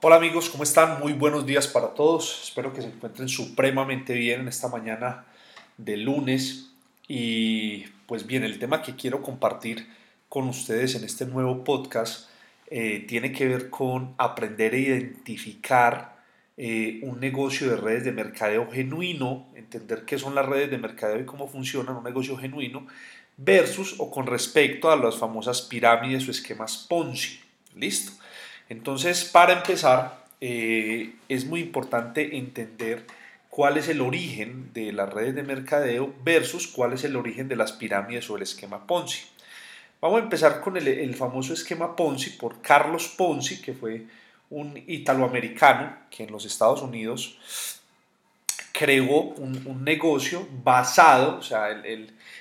Hola amigos, ¿cómo están? Muy buenos días para todos. Espero que se encuentren supremamente bien en esta mañana de lunes. Y pues bien, el tema que quiero compartir con ustedes en este nuevo podcast eh, tiene que ver con aprender a identificar eh, un negocio de redes de mercadeo genuino, entender qué son las redes de mercadeo y cómo funcionan un negocio genuino, versus o con respecto a las famosas pirámides o esquemas Ponzi. ¿Listo? Entonces, para empezar, eh, es muy importante entender cuál es el origen de las redes de mercadeo versus cuál es el origen de las pirámides o el esquema Ponzi. Vamos a empezar con el, famoso esquema Ponzi por Carlos Ponzi, que fue un italoamericano que en los Estados Unidos creó un, negocio basado, o sea,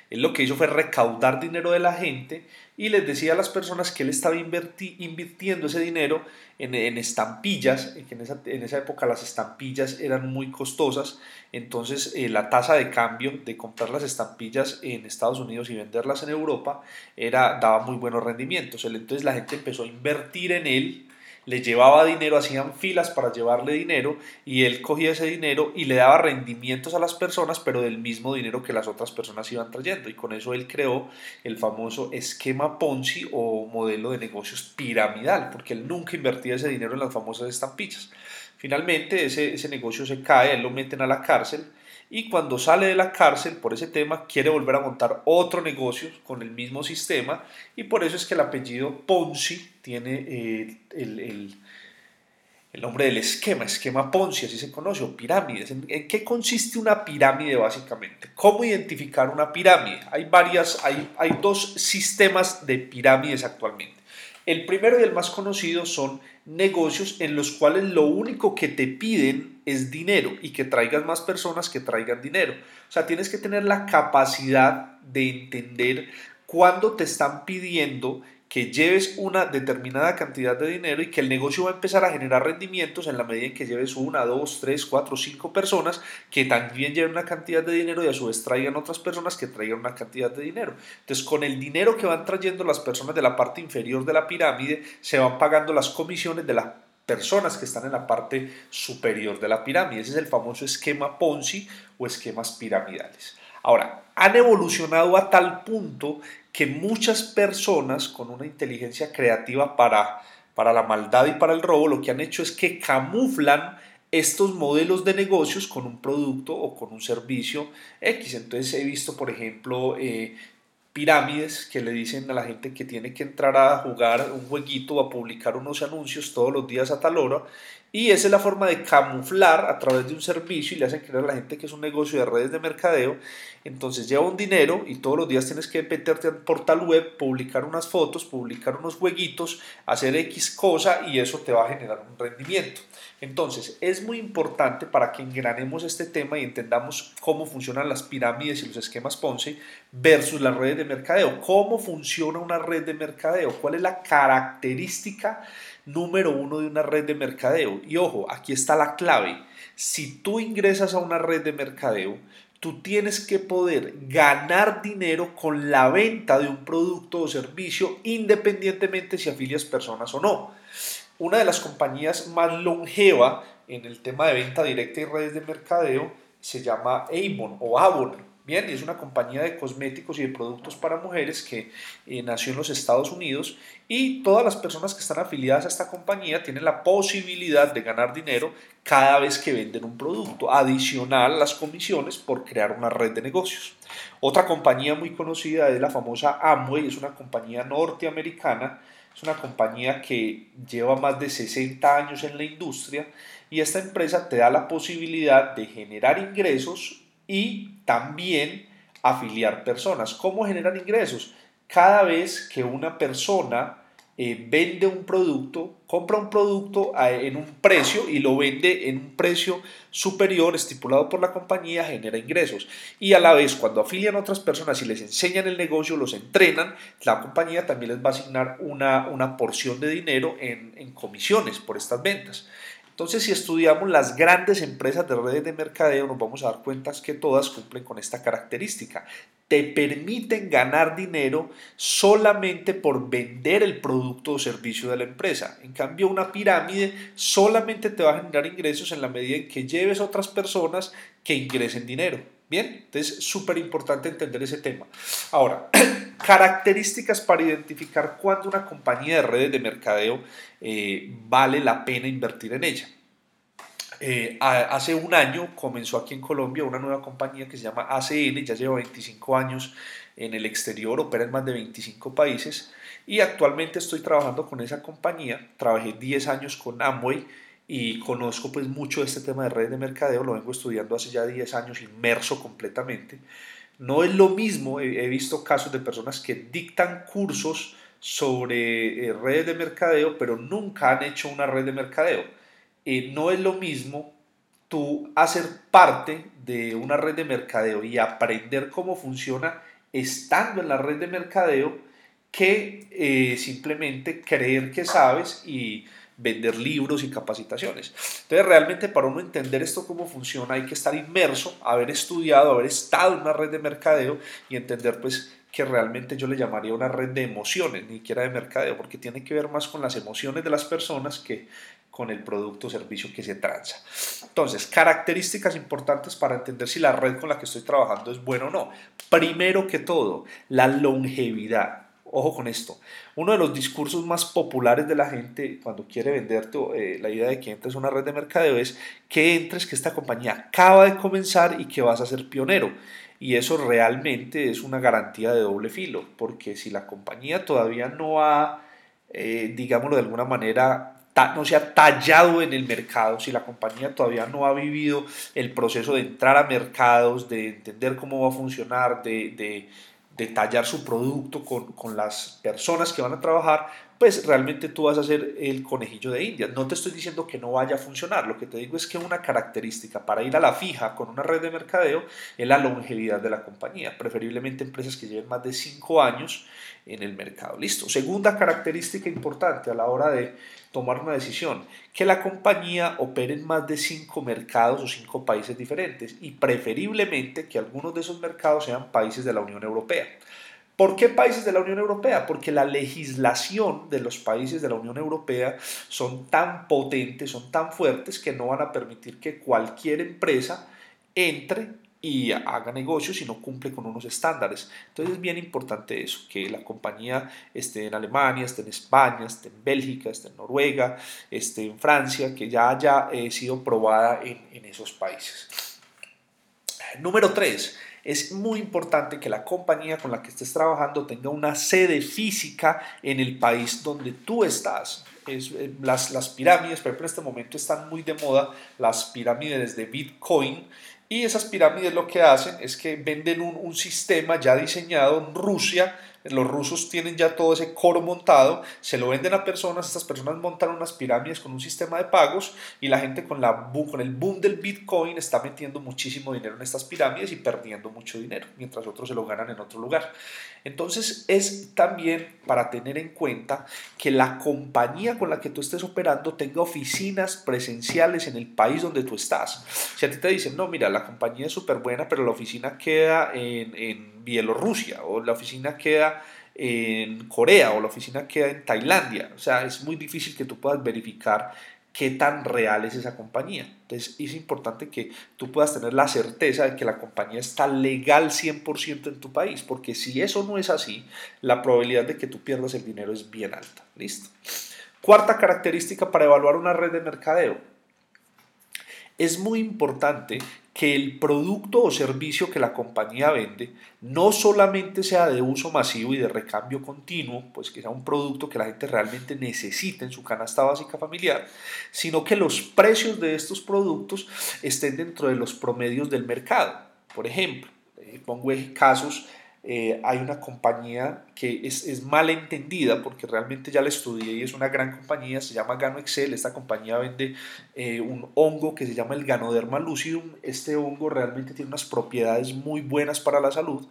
él, lo que hizo fue recaudar dinero de la gente y les decía a las personas que él estaba invirtiendo ese dinero en, estampillas, que en esa, en esa, época las estampillas eran muy costosas, entonces eh, la tasa de cambio de comprar las estampillas en Estados Unidos y venderlas en Europa era, daba muy buenos rendimientos, entonces la gente empezó a invertir en él, le llevaba dinero, hacían filas para llevarle dinero y él cogía ese dinero y le daba rendimientos a las personas, pero del mismo dinero que las otras personas iban trayendo. Y con eso él creó el famoso esquema Ponzi o modelo de negocios piramidal, porque él nunca invertía ese dinero en las famosas estampillas. Finalmente ese, ese negocio se cae, él lo meten a la cárcel y cuando sale de la cárcel por ese tema quiere volver a montar otro negocio con el mismo sistema y por eso es que el apellido Ponzi tiene eh, el, el, el, nombre del esquema, esquema Ponzi, así se conoce, o pirámides. ¿En, qué consiste una pirámide básicamente? ¿Cómo identificar una pirámide? Hay varias, hay, hay dos sistemas de pirámides actualmente. El primero y el más conocido son negocios en los cuales lo único que te piden es dinero y que traigas más personas que traigan dinero. O sea, tienes que tener la capacidad de entender cuándo te están pidiendo que lleves una determinada cantidad de dinero y que el negocio va a empezar a generar rendimientos en la medida en que lleves una, dos, tres, cuatro, cinco personas que también lleven una cantidad de dinero y a su vez traigan otras personas que traigan una cantidad de dinero. Entonces, con el dinero que van trayendo las personas de la parte inferior de la pirámide, se van pagando las comisiones de las personas que están en la parte superior de la pirámide. Ese es el famoso esquema Ponzi o esquemas piramidales. Ahora, han evolucionado a tal punto que muchas personas con una inteligencia creativa para, para la maldad y para el robo lo que han hecho es que camuflan estos modelos de negocios con un producto o con un servicio X. Entonces he visto, por ejemplo, eh, pirámides que le dicen a la gente que tiene que entrar a jugar un jueguito o a publicar unos anuncios todos los días a tal hora y esa es la forma de camuflar a través de un servicio y le hacen creer a la gente que es un negocio de redes de mercadeo. Entonces lleva un dinero y todos los días tienes que meterte al portal web, publicar unas fotos, publicar unos jueguitos, hacer X cosa y eso te va a generar un rendimiento. Entonces es muy importante para que engranemos este tema y entendamos cómo funcionan las pirámides y los esquemas Ponce versus las redes de mercadeo. ¿Cómo funciona una red de mercadeo? ¿Cuál es la característica número uno de una red de mercadeo. Y ojo, aquí está la clave. Si tú ingresas a una red de mercadeo, tú tienes que poder ganar dinero con la venta de un producto o servicio independientemente si afilias personas o no. Una de las compañías más longeva en el tema de venta directa y redes de mercadeo se llama Avon o Avon. Bien, es una compañía de cosméticos y de productos para mujeres que eh, nació en los Estados Unidos y todas las personas que están afiliadas a esta compañía tienen la posibilidad de ganar dinero cada vez que venden un producto, adicional las comisiones por crear una red de negocios. Otra compañía muy conocida es la famosa Amway, es una compañía norteamericana, es una compañía que lleva más de 60 años en la industria y esta empresa te da la posibilidad de generar ingresos y también afiliar personas. ¿Cómo generar ingresos? Cada vez que una persona eh, vende un producto, compra un producto en un precio y lo vende en un precio superior estipulado por la compañía, genera ingresos. Y a la vez, cuando afilian a otras personas y les enseñan el negocio, los entrenan, la compañía también les va a asignar una, una porción de dinero en, en comisiones por estas ventas. Entonces, si estudiamos las grandes empresas de redes de mercadeo, nos vamos a dar cuenta que todas cumplen con esta característica. Te permiten ganar dinero solamente por vender el producto o servicio de la empresa. En cambio, una pirámide solamente te va a generar ingresos en la medida en que lleves otras personas que ingresen dinero. Bien, entonces súper importante entender ese tema. Ahora, características para identificar cuándo una compañía de redes de mercadeo eh, vale la pena invertir en ella. Eh, hace un año comenzó aquí en Colombia una nueva compañía que se llama ACN, ya lleva 25 años en el exterior, opera en más de 25 países y actualmente estoy trabajando con esa compañía, trabajé 10 años con Amway y conozco pues mucho este tema de redes de mercadeo, lo vengo estudiando hace ya 10 años, inmerso completamente. No es lo mismo, he, visto casos de personas que dictan cursos sobre eh, redes de mercadeo, pero nunca han hecho una red de mercadeo. Eh, no es lo mismo tú hacer parte de una red de mercadeo y aprender cómo funciona estando en la red de mercadeo que eh, simplemente creer que sabes y vender libros y capacitaciones. Entonces, realmente para uno entender esto cómo funciona hay que estar inmerso, haber estudiado, haber estado en una red de mercadeo y entender pues que realmente yo le llamaría una red de emociones, ni siquiera de mercadeo, porque tiene que ver más con las emociones de las personas que con el producto o servicio que se transa. Entonces, características importantes para entender si la red con la que estoy trabajando es buena o no. Primero que todo, la longevidad. Ojo con esto. Uno de los discursos más populares de la gente cuando quiere venderte eh, la idea de que entres a una red de mercadeo es que entres, que esta compañía acaba de comenzar y que vas a ser pionero. Y eso realmente es una garantía de doble filo, porque si la compañía todavía no ha, eh, digámoslo de alguna manera, no se ha tallado en el mercado, si la compañía todavía no ha vivido el proceso de entrar a mercados, de entender cómo va a funcionar, de, de detallar su producto con, con, las personas que van a trabajar, pues realmente tú vas a ser el conejillo de India. No te estoy diciendo que no vaya a funcionar, lo que te digo es que una característica para ir a la fija con una red de mercadeo es la longevidad de la compañía, preferiblemente empresas que lleven más de 5 años en el mercado. Listo. Segunda característica importante a la hora de tomar una decisión, que la compañía opere en más de cinco mercados o cinco países diferentes y preferiblemente que algunos de esos mercados sean países de la Unión Europea. ¿Por qué países de la Unión Europea? Porque la legislación de los países de la Unión Europea son tan potentes, son tan fuertes que no van a permitir que cualquier empresa entre y haga negocios si no cumple con unos estándares. Entonces es bien importante eso, que la compañía esté en Alemania, esté en España, esté en Bélgica, esté en Noruega, esté en Francia, que ya haya eh, sido probada en, en esos países. Número 3. Es muy importante que la compañía con la que estés trabajando tenga una sede física en el país donde tú estás. Es, eh, las, las pirámides, por ejemplo, en este momento están muy de moda las pirámides de Bitcoin y esas pirámides lo que hacen es que venden un, un sistema ya diseñado en Rusia los rusos tienen ya todo ese coro montado, se lo venden a personas, estas personas montan unas pirámides con un sistema de pagos y la gente con, la, con el boom del Bitcoin está metiendo muchísimo dinero en estas pirámides y perdiendo mucho dinero, mientras otros se lo ganan en otro lugar. Entonces es también para tener en cuenta que la compañía con la que tú estés operando tenga oficinas presenciales en el país donde tú estás. Si a ti te dicen, no, mira, la compañía es súper buena, pero la oficina queda en, en Bielorrusia o la oficina queda en Corea o la oficina queda en Tailandia. O sea, es muy difícil que tú puedas verificar qué tan real es esa compañía. Entonces es importante que tú puedas tener la certeza de que la compañía está legal 100% en tu país, porque si eso no es así, la probabilidad de que tú pierdas el dinero es bien alta. Listo. Cuarta característica para evaluar una red de mercadeo. Es muy importante que el producto o servicio que la compañía vende no solamente sea de uso masivo y de recambio continuo, pues que sea un producto que la gente realmente necesite en su canasta básica familiar, sino que los precios de estos productos estén dentro de los promedios del mercado. Por ejemplo, eh, pongo casos eh, hay una compañía que es, es mal entendida porque realmente ya la estudié y es una gran compañía, se llama Gano Excel, esta compañía vende eh, un hongo que se llama el Ganoderma lucidum, este hongo realmente tiene unas propiedades muy buenas para la salud,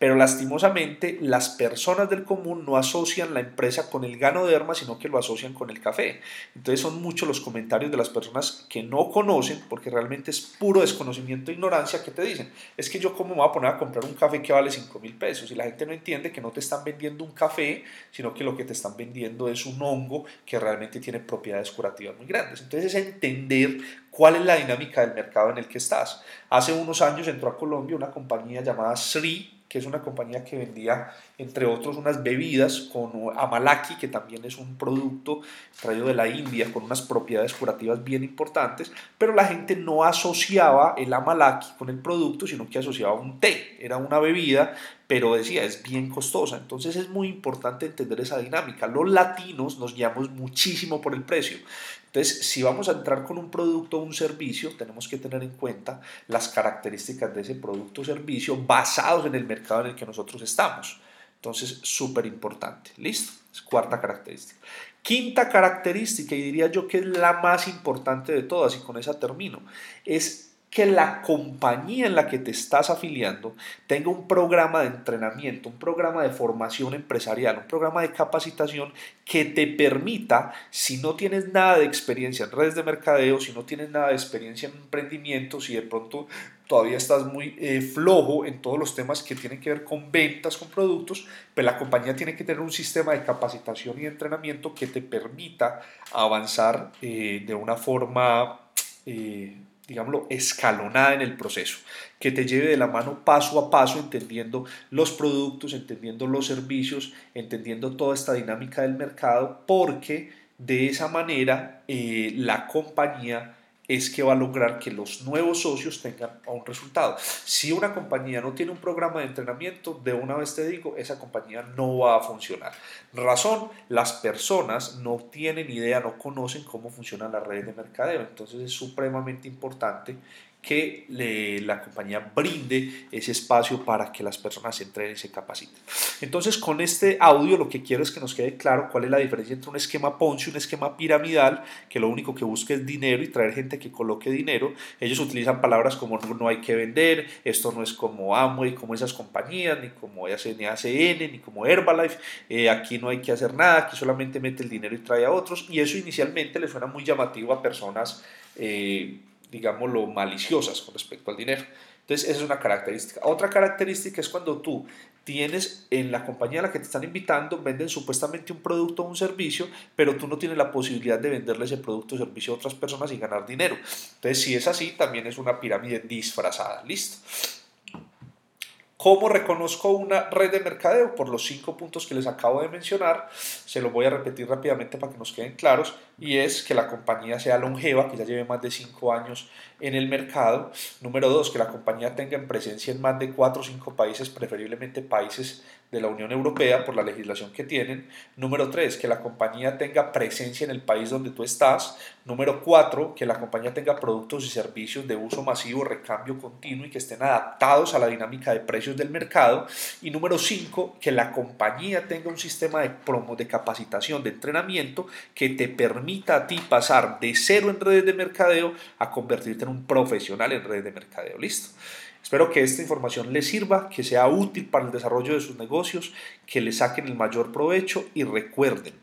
pero lastimosamente las personas del común no asocian la empresa con el Ganoderma, sino que lo asocian con el café. Entonces son muchos los comentarios de las personas que no conocen, porque realmente es puro desconocimiento e ignorancia que te dicen, es que yo cómo me voy a poner a comprar un café que vale 5 mil pesos y la gente no entiende que no te están vendiendo un café, sino que lo que te están vendiendo es un hongo que realmente tiene propiedades curativas muy grandes. Entonces es entender cuál es la dinámica del mercado en el que estás. Hace unos años entró a Colombia una compañía llamada Sri, que es una compañía que vendía, entre otros, unas bebidas con amalaki, que también es un producto traído de la India con unas propiedades curativas bien importantes, pero la gente no asociaba el amalaki con el producto, sino que asociaba un té, era una bebida, pero decía, es bien costosa. Entonces es muy importante entender esa dinámica. Los latinos nos guiamos muchísimo por el precio. Entonces, si vamos a entrar con un producto o un servicio, tenemos que tener en cuenta las características de ese producto o servicio basados en el mercado en el que nosotros estamos. Entonces, súper importante. ¿Listo? Es cuarta característica. Quinta característica, y diría yo que es la más importante de todas, y con esa termino, es que la compañía en la que te estás afiliando tenga un programa de entrenamiento, un programa de formación empresarial, un programa de capacitación que te permita, si no tienes nada de experiencia en redes de mercadeo, si no tienes nada de experiencia en emprendimiento, si de pronto todavía estás muy eh, flojo en todos los temas que tienen que ver con ventas, con productos, pues la compañía tiene que tener un sistema de capacitación y entrenamiento que te permita avanzar eh, de una forma... Eh, digámoslo, escalonada en el proceso, que te lleve de la mano paso a paso, entendiendo los productos, entendiendo los servicios, entendiendo toda esta dinámica del mercado, porque de esa manera eh, la compañía es que va a lograr que los nuevos socios tengan un resultado. Si una compañía no tiene un programa de entrenamiento, de una vez te digo, esa compañía no va a funcionar. Razón, las personas no tienen idea, no conocen cómo funcionan las redes de mercadeo. Entonces es supremamente importante que la compañía brinde ese espacio para que las personas entren y se capaciten. Entonces, con este audio lo que quiero es que nos quede claro cuál es la diferencia entre un esquema Ponzi y un esquema piramidal, que lo único que busca es dinero y traer gente que coloque dinero. Ellos utilizan palabras como no, hay que vender, esto no es como Amway, como esas compañías, ni como ACN, ni como Herbalife, eh, aquí no hay que hacer nada, aquí solamente mete el dinero y trae a otros, y eso inicialmente le suena muy llamativo a personas eh, digámoslo, maliciosas con respecto al dinero. Entonces, esa es una característica. Otra característica es cuando tú tienes en la compañía a la que te están invitando, venden supuestamente un producto o un servicio, pero tú no tienes la posibilidad de venderle ese producto o servicio a otras personas y ganar dinero. Entonces, si es así, también es una pirámide disfrazada. Listo. ¿Cómo reconozco una red de mercadeo? Por los cinco puntos que les acabo de mencionar, se los voy a repetir rápidamente para que nos queden claros, y es que la compañía sea longeva, que ya lleve más de cinco años en el mercado. Número dos, que la compañía tenga presencia en más de cuatro o cinco países, preferiblemente países de la Unión Europea por la legislación que tienen. Número tres, que la compañía tenga presencia en el país donde tú estás. Número cuatro, que la compañía tenga productos y servicios de uso masivo, recambio continuo y que estén adaptados a la dinámica de precios del mercado. Y número cinco, que la compañía tenga un sistema de promo, de capacitación, de entrenamiento que te permita a ti pasar de cero en redes de mercadeo a convertirte en un profesional en redes de mercadeo. ¿Listo? Espero que esta información les sirva, que sea útil para el desarrollo de sus negocios, que le saquen el mayor provecho y recuerden,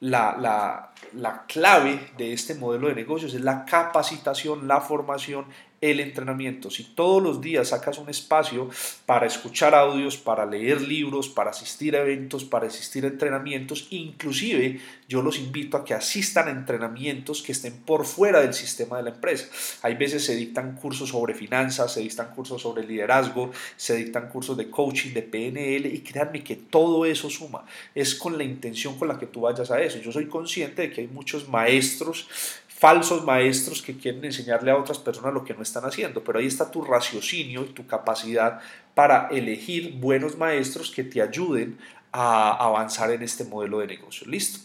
la, la, la, clave de este modelo de negocios es la capacitación, la formación, el entrenamiento. Si todos los días sacas un espacio para escuchar audios, para leer libros, para asistir a eventos, para asistir a entrenamientos, inclusive yo los invito a que asistan a entrenamientos que estén por fuera del sistema de la empresa. Hay veces se dictan cursos sobre finanzas, se dictan cursos sobre liderazgo, se dictan cursos de coaching, de PNL y créanme que todo eso suma. Es con la intención con la que tú vayas a eso. Yo soy consciente de que hay muchos maestros falsos maestros que quieren enseñarle a otras personas lo que no están haciendo, pero ahí está tu raciocinio y tu capacidad para elegir buenos maestros que te ayuden a avanzar en este modelo de negocio. Listo.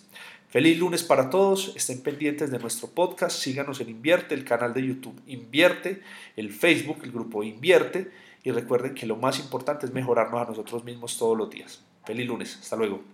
Feliz lunes para todos, estén pendientes de nuestro podcast, síganos en Invierte, el canal de YouTube Invierte, el Facebook, el grupo Invierte y recuerden que lo más importante es mejorarnos a nosotros mismos todos los días. Feliz lunes, hasta luego.